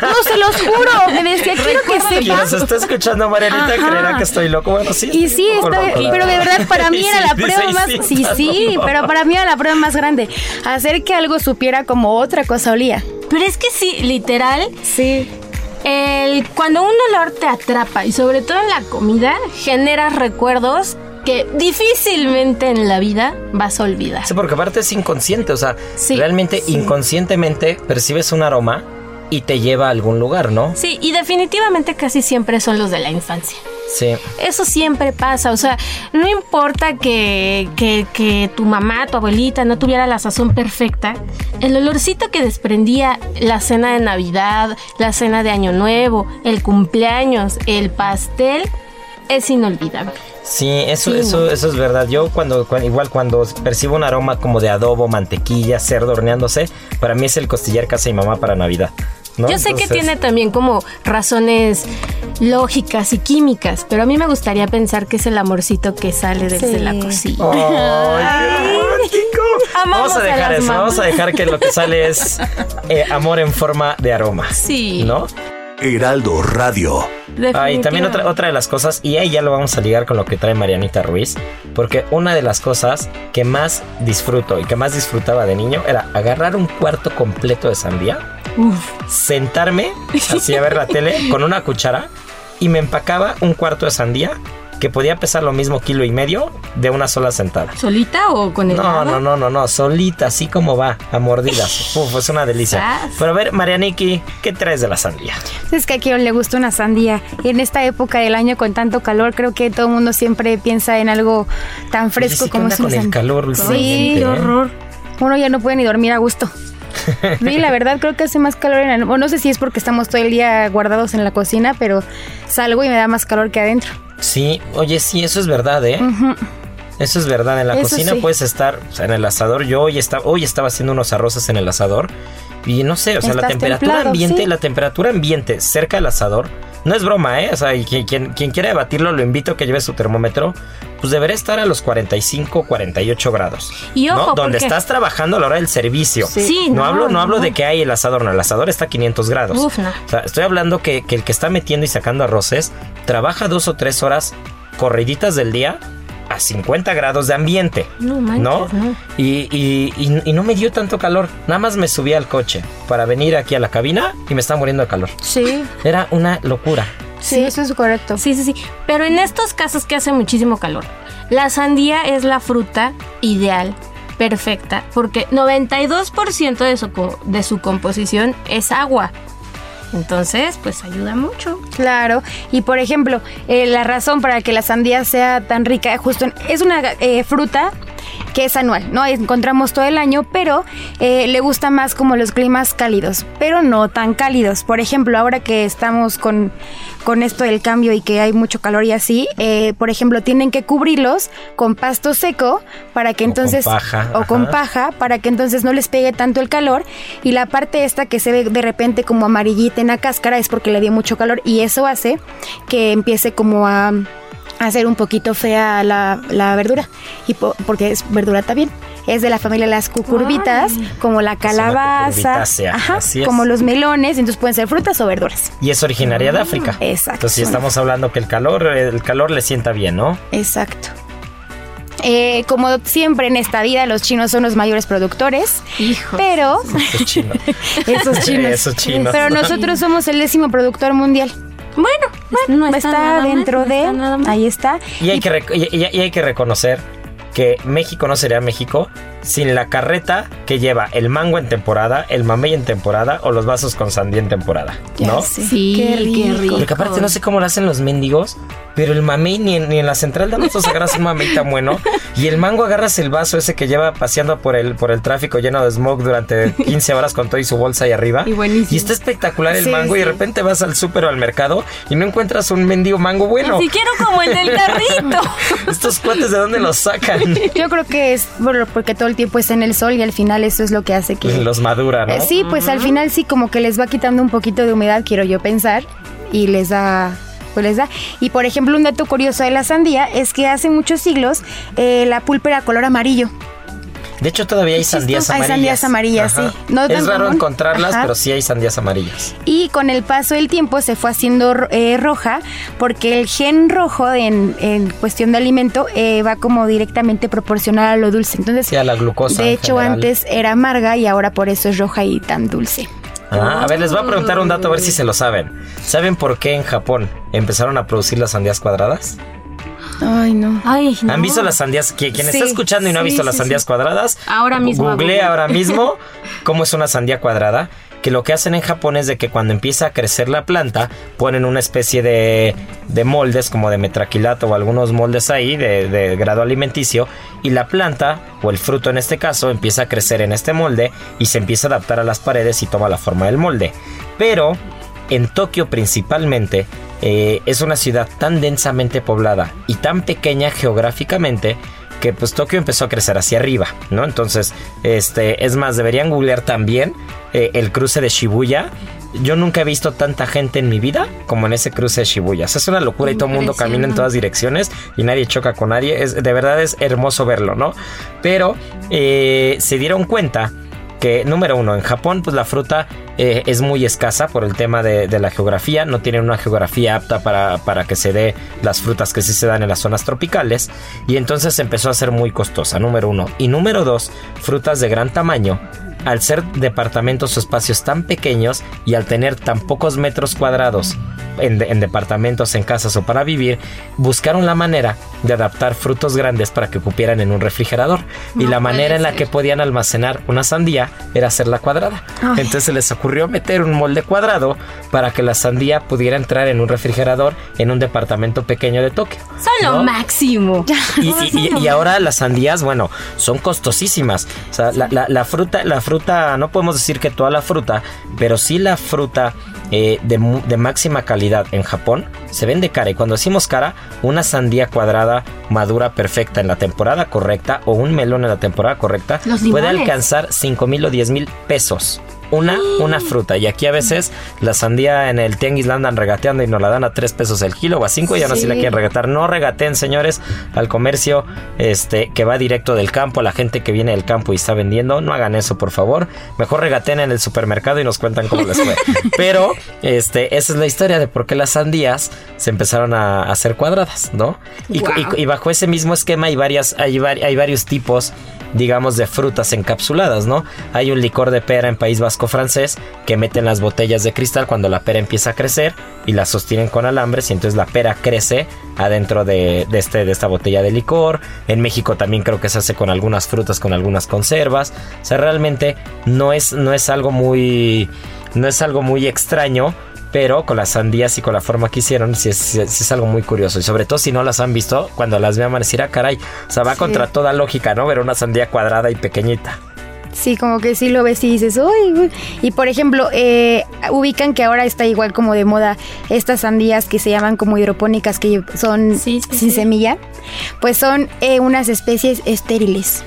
No, se los juro. Me decía, quiero que sepa. nos está escuchando, Marianita, creerá que estoy loco. Bueno, sí. Y sí, está- pero de verdad para mí era la prueba más... sí, Sí, pero para mí era la prueba más grande. Hacer que algo supiera como otra cosa olía. Pero es que sí, literal, Sí. El, cuando un olor te atrapa y sobre todo en la comida, generas recuerdos que difícilmente en la vida vas a olvidar. Sí, porque aparte es inconsciente, o sea, Sí, realmente sí. inconscientemente percibes un aroma y te lleva a algún lugar, ¿no? Sí, y definitivamente casi siempre son los de la infancia. Sí. Eso siempre pasa, o sea, no importa que, que, que tu mamá, tu abuelita no tuviera la sazón perfecta, el olorcito que desprendía la cena de Navidad, la cena de Año Nuevo, el cumpleaños, el pastel, es inolvidable. Sí, eso, Sí, eso, eso es verdad. Yo cuando, cuando- igual cuando percibo un aroma como de adobo, mantequilla, cerdo horneándose, para mí es el costillar casa y mamá para Navidad. ¿No? Yo sé que tiene también como razones lógicas y químicas, pero a mí me gustaría pensar que es el amorcito que sale desde Sí. la cocina. ¡Ay, qué Vamos a dejar eso, vamos a dejar que lo que sale es eh, amor en forma de aroma. Sí. ¿No? Heraldo Radio. Ah, y también otra, otra de las cosas, y ahí ya lo vamos a ligar con lo que trae Marianita Ruiz, porque una de las cosas que más disfruto y que más disfrutaba de niño era agarrar un cuarto completo de sandía, sentarme así a ver la tele con una cuchara y me empacaba un cuarto de sandía que podía pesar lo mismo kilo y medio de una sola sentada. ¿Solita o con el No, no, no, no, no, solita, así como va, a mordidas. Uf, es una delicia. Sas. Pero a ver, Marianiki, ¿qué traes de la sandía? Es que a quien le gusta una sandía. Y en esta época del año con tanto calor, creo que todo el mundo siempre piensa en algo tan fresco Oye, sí que como es una con el sandía. calor últimamente, Sí, ¿eh? qué horror. Uno ya no puede ni dormir a gusto. Sí, la verdad creo que hace más calor en o no sé si es porque estamos todo el día guardados en la cocina, pero salgo y me da más calor que adentro. Sí, oye, sí, eso es verdad, ¿eh? Eso es verdad. En la Eso cocina sí. puedes estar, o sea, en el asador. Yo hoy estaba, hoy estaba haciendo unos arroces en el asador. Y no sé, o sea, la temperatura templado, ambiente, sí. la temperatura ambiente cerca del asador, no es broma, ¿eh? O sea, y quien, quien, quien quiera debatirlo, lo invito a que lleve su termómetro. Pues debería estar a los 45, 48 grados. Y ojo, ¿no? Donde porque- estás trabajando a la hora del servicio. Sí, no, no, hablo, no hablo de que hay el asador, no, el asador está a 500 grados. Uf, no. O sea, estoy hablando que, que el que está metiendo y sacando arroces trabaja dos o tres horas corriditas del día a 50 grados de ambiente. No manches, ¿no? no. Y, y- y- y no me dio tanto calor. Nada más me subí al coche para venir aquí a la cabina y me estaba muriendo de calor. Sí, Era una locura. sí, eso es correcto. Sí, sí, sí. Pero en estos casos que hace muchísimo calor, la sandía es la fruta ideal, perfecta, porque 92% de su, co- de su composición es agua. Entonces, pues ayuda mucho. Claro, y por ejemplo, eh, la razón para que la sandía sea tan rica, justo en- es una eh, fruta que es anual, ¿no? Encontramos todo el año, pero eh, le gusta más como los climas cálidos, pero no tan cálidos. Por ejemplo, ahora que estamos con, con esto del cambio y que hay mucho calor y así, eh, por ejemplo, tienen que cubrirlos con pasto seco para que O con entonces... paja, O con paja, para que entonces no les pegue tanto el calor. Y la parte esta que se ve de repente como amarillita en la cáscara es porque le dio mucho calor y eso hace que empiece como a hacer un poquito fea la, la verdura. Y po- porque es verdura también. Es de la familia de las cucurbitas, como la calabaza, ajá, como los melones, entonces pueden ser frutas o verduras. Y es originaria de África. Exacto. Entonces, si estamos hablando que el calor, el calor le sienta bien, ¿no? Exacto. Eh, como siempre en esta vida, los chinos son los mayores productores, Hijo. pero Esos chinos. esos chinos, Esos chinos. pero nosotros somos el décimo productor mundial. Bueno, no está, está, nada mal, dentro no de, está nada mal. ahí está. Y hay, que rec- y- y- y hay que reconocer que México no sería México sin la carreta que lleva el mango en temporada, el mamey en temporada o los vasos con sandía en temporada, ¿no? Sí, qué qué rico. rico. Porque aparte no sé cómo lo hacen los mendigos, pero el mamey ni en, ni en la central de abastos agarras un mamey tan bueno. Y el mango agarras el vaso ese que lleva paseando por el, por el tráfico lleno de smog durante 15 horas con todo y su bolsa ahí arriba. Y buenísimo. Y está espectacular el Sí, mango y de repente vas al súper o al mercado y no encuentras un mendigo mango bueno. Ni siquiera como el del carrito. Estos cuates de dónde los sacan. Yo creo que es bueno, porque todo el tiempo está en el sol y al final eso es lo que hace que... Los madura, ¿no? Eh, sí, pues al final sí como que les va quitando un poquito de humedad, quiero yo pensar, y les da... Pues les da. Y por ejemplo, un dato curioso de la sandía es que hace muchos siglos eh, la pulpa era color amarillo. De hecho, todavía hay sandías Hay amarillas. sandías amarillas, sí. No es raro común. encontrarlas, Ajá. pero sí hay sandías amarillas. Y con el paso del tiempo se fue haciendo eh, roja porque el gen rojo en, en cuestión de alimento eh, va como directamente proporcional a lo dulce. Entonces, Sí, a la glucosa de hecho, general. antes era amarga y ahora por eso es roja y tan dulce. Ah, a ver, les voy a preguntar un dato a ver si se lo saben. ¿Saben por qué en Japón empezaron a producir las sandías cuadradas? Ay, no. Ay, no. ¿Han visto las sandías? Que- Quien Sí, está escuchando y no ha visto sí, las sandías sí. cuadradas, Ahora mismo Google ahora mismo cómo es una sandía cuadrada. Que lo que hacen en Japón es de que cuando empieza a crecer la planta, ponen una especie de, de moldes, como de metraquilato o algunos moldes ahí de, de grado alimenticio, y la planta, o el fruto en este caso, empieza a crecer en este molde y se empieza a adaptar a las paredes y toma la forma del molde. Pero en Tokio principalmente eh, es una ciudad tan densamente poblada y tan pequeña geográficamente que pues Tokio empezó a crecer hacia arriba, ¿no? Entonces, este, es más, deberían googlear también eh, el cruce de Shibuya. Yo nunca he visto tanta gente en mi vida como en ese cruce de Shibuya. O sea, es una locura y todo el mundo camina en todas direcciones y nadie choca con nadie. Es, de verdad es hermoso verlo, ¿no? Pero eh, se dieron cuenta número uno, en Japón pues la fruta eh, es muy escasa por el tema de, de la geografía, no tienen una geografía apta para, para que se dé las frutas que sí se dan en las zonas tropicales y entonces empezó a ser muy costosa, número uno. Y número dos, frutas de gran tamaño. Al ser departamentos o espacios tan pequeños y al tener tan pocos metros cuadrados en, de- en departamentos, en casas o para vivir, buscaron la manera de adaptar frutos grandes para que cupieran en un refrigerador. y la manera en la que podían almacenar una sandía era hacerla cuadrada. Entonces se les ocurrió meter un molde cuadrado para que la sandía pudiera entrar en un refrigerador en un departamento pequeño de Tokio. Son máximo. Y, y- y- y ahora las sandías, bueno, son costosísimas. O sea, la, la- la fruta, la fruta, no podemos decir que toda la fruta, pero sí la fruta eh, de, de máxima calidad en Japón se vende cara. Y cuando decimos cara, una sandía cuadrada madura perfecta en la temporada correcta o un melón en la temporada correcta puede alcanzar 5 mil o 10 mil pesos. Una, una fruta. Y aquí a veces la sandía en el tianguis la andan regateando y nos la dan a 3 pesos el kilo o a 5 y ya no sé si la Sí. quieren regatear. No regateen, señores, al comercio este, que va directo del campo, a la gente que viene del campo y está vendiendo. No hagan eso, por favor. Mejor regateen en el supermercado y nos cuentan cómo les fue. Pero este, esa es la historia de por qué las sandías se empezaron a a hacer cuadradas, ¿no? Y, Wow. y- y bajo ese mismo esquema hay, varias, hay, hay varios tipos digamos, de frutas encapsuladas, ¿no? Hay un licor de pera en País Vasco francés que meten las botellas de cristal cuando la pera empieza a crecer y la sostienen con alambres y entonces la pera crece adentro de, de este, de esta botella de licor. En México también creo que se hace con algunas frutas, con algunas conservas. O sea, realmente no es, no es algo muy... No es algo muy extraño, pero con las sandías y con la forma que hicieron, sí es, sí es algo muy curioso. Y sobre todo si no las han visto, cuando las vean van a decir, ah, caray, o sea, va contra toda lógica, ¿no? Ver una sandía cuadrada y pequeñita. Sí, como que sí lo ves y dices, uy, uy". Y por ejemplo, eh, ubican que ahora está igual como de moda estas sandías que se llaman como hidropónicas, que son Sí, sí, sin sí. semilla. Pues son eh, unas especies estériles.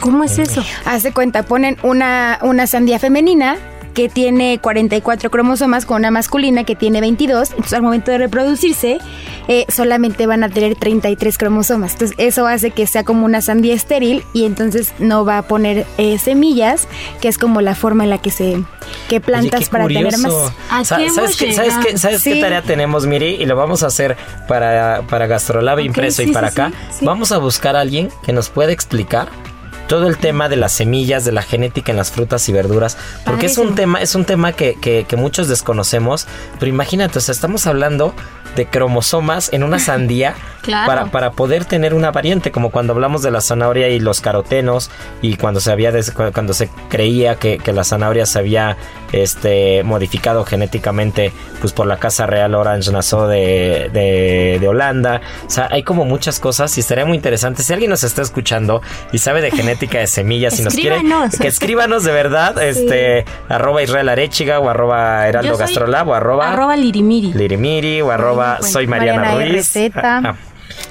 ¿Cómo es eso? Hace cuenta, ponen una, una sandía femenina que tiene 44 cromosomas con una masculina que tiene 22. Entonces, al momento de reproducirse, eh, solamente van a tener 33 cromosomas. Entonces, eso hace que sea como una sandía estéril y entonces no va a poner eh, semillas, que es como la forma en la que se que Oye, plantas qué para tener más. curioso. ¿A Sa- qué ¿Sabes, hemos qué, ¿Sabes, qué? ¿Sabes qué Sí. tarea tenemos, Miri? Y lo vamos a hacer para, para Gastrolab impreso y sí, para sí, acá. sí, sí. Vamos a buscar a alguien que nos pueda explicar todo el tema de las semillas, de la genética en las frutas y verduras, porque es un tema, es un tema que, que- que muchos desconocemos, pero imagínate, o sea, estamos hablando de cromosomas en una sandía Claro. para, para poder tener una variante, como cuando hablamos de la zanahoria y los carotenos, y cuando se había des- cuando se creía que, que la zanahoria se había este modificado genéticamente pues por la Casa Real Orange Nassau de, de, de Holanda. O sea, hay como muchas cosas y estaría muy interesante. Si alguien nos está escuchando y sabe de genética de semillas y nos quiere que escríbanos de verdad, este arroba Israel Arechiga o arroba Heraldo Gastrolab o arroba, Arroba lirimiri. Lirimiri o arroba bueno, soy Mariana, Mariana Ruiz. Ah.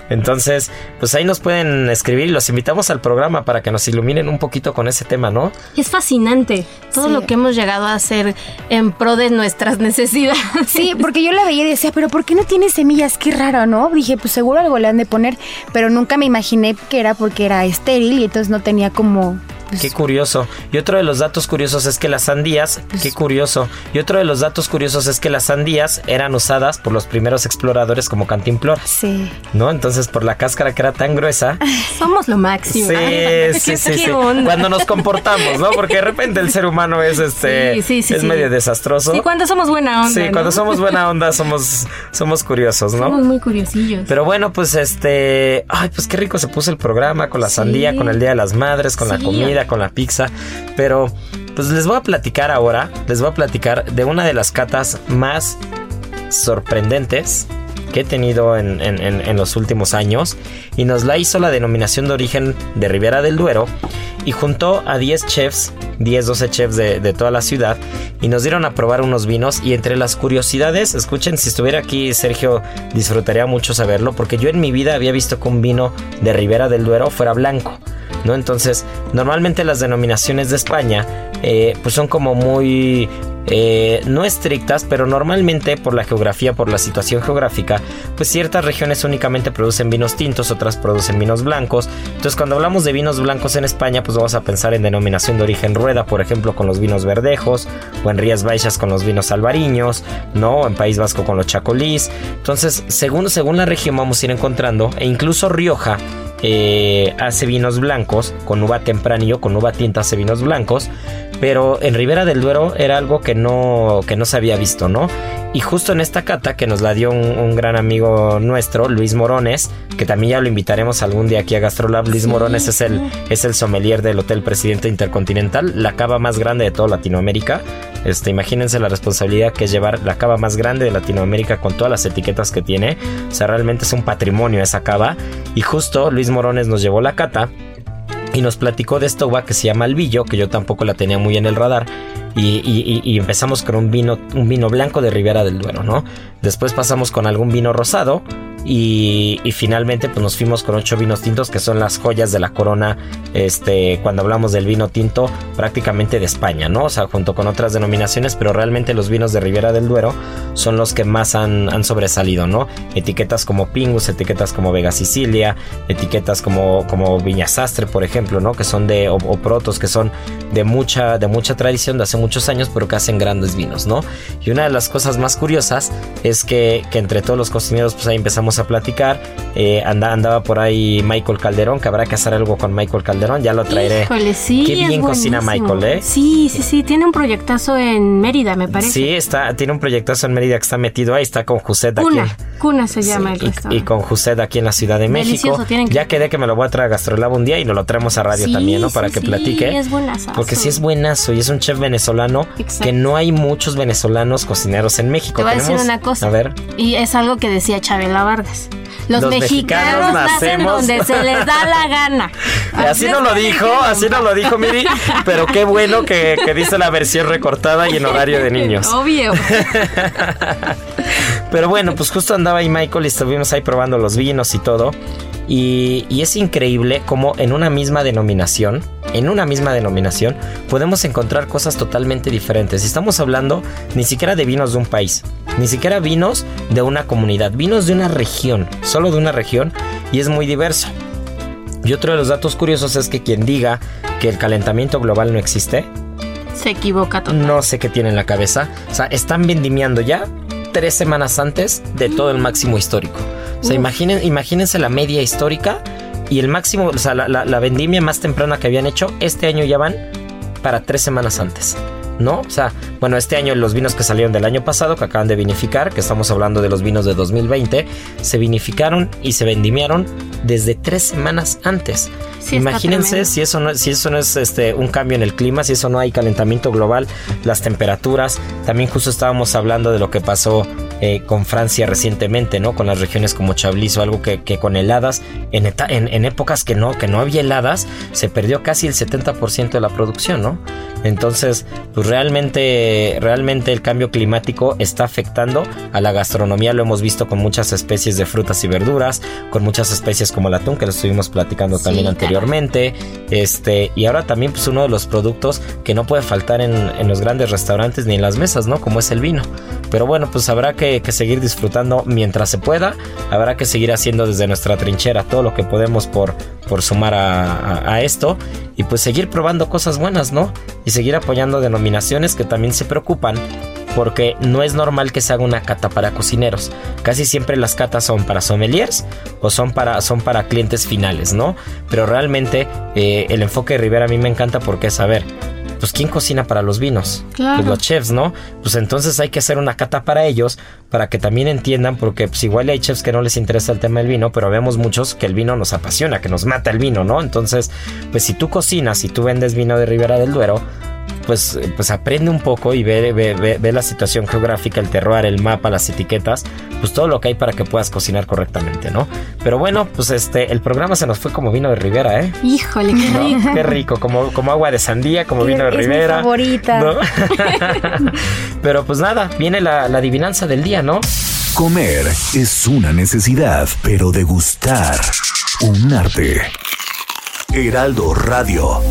Entonces, pues ahí nos pueden escribir y los invitamos al programa para que nos iluminen un poquito con ese tema, ¿no? Es fascinante todo Sí. lo que hemos llegado a hacer en pro de nuestras necesidades. Sí, porque yo la veía y decía, pero ¿por qué no tiene semillas? Qué raro, ¿no? Dije, pues seguro algo le han de poner, pero nunca me imaginé que era porque era estéril y entonces no tenía como... pues, Qué curioso. Y otro de los datos curiosos es que las sandías, qué curioso. Y otro de los datos curiosos es que las sandías eran usadas por los primeros exploradores como cantimploras, Sí. ¿no? Entonces, por la cáscara que era tan gruesa, Somos lo máximo. Sí, Ay, sí, ¿qué- sí? Cuando nos comportamos, ¿no? Porque de repente el ser humano es este Sí, sí, sí, es medio desastroso. Sí, cuando somos buena onda. Sí, ¿no? cuando somos buena onda somos somos curiosos, ¿no? Somos muy curiosillos. Pero bueno, pues este, ay, pues qué rico se puso el programa con la sandía, con el Día de las Madres, con la Sí. Con la pizza, pero pues les voy a platicar ahora, les voy a platicar de una de las catas más sorprendentes que he tenido en, los últimos años y nos la hizo la denominación de origen de Ribera del Duero y juntó a 10 chefs, 10, 12 chefs de, de toda la ciudad y nos dieron a probar unos vinos y entre las curiosidades, escuchen, si estuviera aquí Sergio disfrutaría mucho saberlo porque yo en mi vida había visto que un vino de Ribera del Duero fuera blanco. ¿No? Entonces, normalmente las denominaciones de España eh, pues son como muy eh, no estrictas, pero normalmente por la geografía, por la situación geográfica, pues ciertas regiones únicamente producen vinos tintos, otras producen vinos blancos. Entonces, cuando hablamos de vinos blancos en España, pues vamos a pensar en denominación de origen rueda, por ejemplo, con los vinos verdejos, o en Rías Baixas con los vinos albariños, ¿no? En País Vasco con los chacolís. Entonces, según, según la región vamos a ir encontrando, e incluso Rioja eh, hace vinos blancos con uva tempranillo, con uva tinta hace vinos blancos, pero en Ribera del Duero era algo que no, que no se había visto, ¿no? Y justo en esta cata que nos la dio un, un gran amigo nuestro, Luis Morones, que también ya lo invitaremos algún día aquí a Gastrolab. Luis Morones es el, es el sommelier del Hotel Presidente Intercontinental, la cava más grande de toda Latinoamérica. Este, imagínense la responsabilidad que es llevar la cava más grande de Latinoamérica con todas las etiquetas que tiene. O sea, realmente es un patrimonio esa cava. Y justo Luis Morones nos llevó la cata y nos platicó de esta uva que se llama Albillo, que yo tampoco la tenía muy en el radar. Y, y- empezamos con un vino, un vino blanco de Ribera del Duero, ¿no? Después pasamos con algún vino rosado. Y, finalmente pues nos fuimos con ocho vinos tintos que son las joyas de la corona este cuando hablamos del vino tinto prácticamente de España no o sea junto con otras denominaciones pero realmente los vinos de Ribera del Duero son los que más han, han sobresalido no etiquetas como Pingus etiquetas como Vega Sicilia etiquetas como como Viña Sastre por ejemplo no que son de o, Protos que son de mucha de mucha tradición de hace muchos años pero que hacen grandes vinos no y una de las cosas más curiosas es que, que entre todos los cocineros pues ahí empezamos a platicar eh, anda- andaba por ahí Michael Calderón que habrá que hacer algo con Michael Calderón ya lo traeré Híjole, sí. qué bien cocina. Michael eh Sí, sí, sí. Tiene un proyectazo en Mérida, me parece. Sí, está, tiene un proyectazo en Mérida que está metido ahí, está con Juset aquí. Cuna, Cuna se llama el y, restaurante. y con Juset aquí en la Ciudad de México. Tienen que- Ya quedé que me lo voy a traer a Gastrolab un día y nos lo traemos a radio Sí, también, ¿no? Para sí, que sí, platique. es buenazazo. Porque sí es buenazo y es un chef venezolano Exacto. que no hay muchos venezolanos cocineros en México. Te voy a decir una cosa. A ver. Y es algo que decía Chabela Vargas. Los, Los mexicanos, mexicanos nacen nacemos- donde se les da la gana. Así no lo dijo, así no lo dijo Miri, pero qué bueno que, que dice la versión recortada y en horario de niños. Obvio. Pero bueno, pues justo andaba ahí Michael y estuvimos ahí probando los vinos y todo. Y, y es increíble cómo en una misma denominación, en una misma denominación, podemos encontrar cosas totalmente diferentes. Estamos hablando ni siquiera de vinos de un país, ni siquiera vinos de una comunidad, vinos de una región, solo de una región, y es muy diverso. Y otro de los datos curiosos es que quien diga que el calentamiento global no existe, Se equivoca total. no sé qué tiene en la cabeza. O sea, están vendimiando ya tres semanas antes de todo el máximo histórico. O sea, imaginen, imagínense la media histórica y el máximo, o sea, la, la- la vendimia más temprana que habían hecho, este año ya van para tres semanas antes. ¿No? O sea, bueno, este año los vinos que salieron del año pasado, que acaban de vinificar, que estamos hablando de los vinos de 2020, se vinificaron y se vendimiaron desde tres semanas antes. Sí, Imagínense si eso no, si eso no es este, un cambio en el clima, si eso no hay calentamiento global, las temperaturas. También justo estábamos hablando de lo que pasó eh, con Francia recientemente, ¿no? Con las regiones como Chablis o algo que, que con heladas, en, eta- en, en épocas que no, que no había heladas, se perdió casi el 70% de la producción, ¿no? Entonces, pues realmente, realmente el cambio climático está afectando a la gastronomía. Lo hemos visto con muchas especies de frutas y verduras, con muchas especies como el atún, que lo estuvimos platicando Sí, también anteriormente. Este, y ahora también, pues uno de los productos que no puede faltar en, en los grandes restaurantes ni en las mesas, ¿no? Como es el vino. Pero bueno, pues habrá que, que seguir disfrutando mientras se pueda. Habrá que seguir haciendo desde nuestra trinchera todo lo que podemos por, por sumar a, esto. Y pues seguir probando cosas buenas, ¿no? Y seguir apoyando denominaciones que también se preocupan porque no es normal que se haga una cata para cocineros. Casi siempre las catas son para sommeliers o son para, son para clientes finales, ¿no? Pero realmente eh, el enfoque de Rivera a mí me encanta porque es, a ver, pues ¿quién cocina para los vinos? Claro. Pues los chefs, ¿no? Pues entonces hay que hacer una cata para ellos, para que también entiendan, porque pues igual hay chefs que no les interesa el tema del vino, pero vemos muchos que el vino nos apasiona, que nos mata el vino, ¿no? Entonces, pues si tú cocinas y tú vendes vino de Ribera del Duero, pues, pues aprende un poco y ve, ve, ve- ve la situación geográfica, el terroir, el mapa, las etiquetas, pues todo lo que hay para que puedas cocinar correctamente, ¿no? Pero bueno, pues este, el programa se nos fue como vino de Ribera, ¿eh? Híjole, qué ¿No? rico. Qué rico, como, como agua de sandía, como vino de es mi Ribera. favorita. ¿no? Pero pues nada, viene la, la adivinanza del día, ¿no? Comer es una necesidad, pero degustar un arte. Heraldo Radio.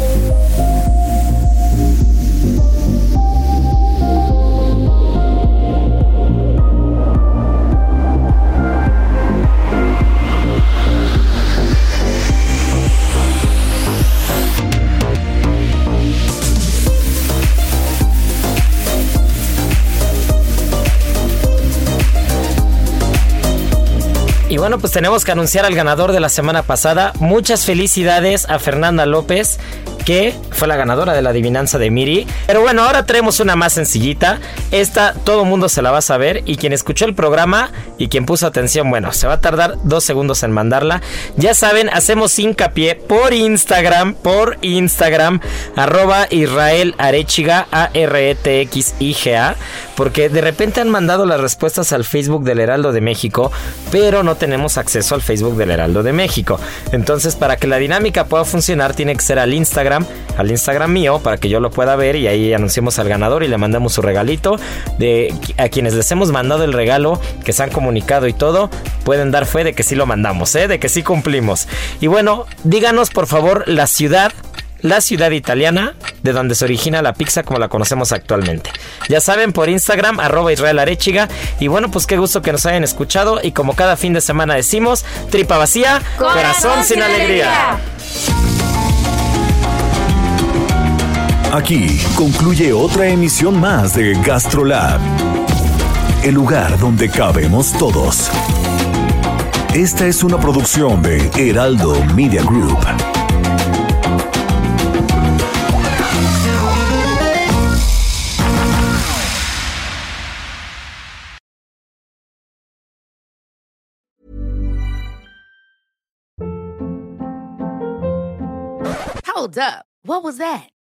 Y bueno, pues tenemos que anunciar al ganador de la semana pasada. Muchas felicidades a Fernanda López, que fue la ganadora de la adivinanza de Miri. Pero bueno, ahora traemos una más sencillita. Esta todo mundo se la va a saber y quien escuchó el programa y quien puso atención, bueno, se va a tardar dos segundos en mandarla. Ya saben, hacemos hincapié por Instagram, por Instagram, arroba Israel Arechiga, A-R-E-T-X-I-G-A, porque de repente han mandado las respuestas al Facebook del Heraldo de México, pero no tenemos acceso al Facebook del Heraldo de México. Entonces, para que la dinámica pueda funcionar, tiene que ser al Instagram, al Instagram mío, para que yo lo pueda ver y ahí anunciemos al ganador y le mandamos su regalito. De a quienes les hemos mandado el regalo, que se han comunicado y todo, pueden dar fe de que sí lo mandamos, ¿eh? de que sí cumplimos. Y bueno, díganos por favor la ciudad la ciudad italiana de donde se origina la pizza como la conocemos actualmente. Ya saben, por Instagram, arroba Israel Arechiga. Y bueno, pues qué gusto que nos hayan escuchado. Y como cada fin de semana decimos, tripa vacía, corazón, sin alegría. Aquí concluye otra emisión más de GastroLab, el lugar donde cabemos todos. Esta es una producción de Heraldo Media Group. Hold up, what was that?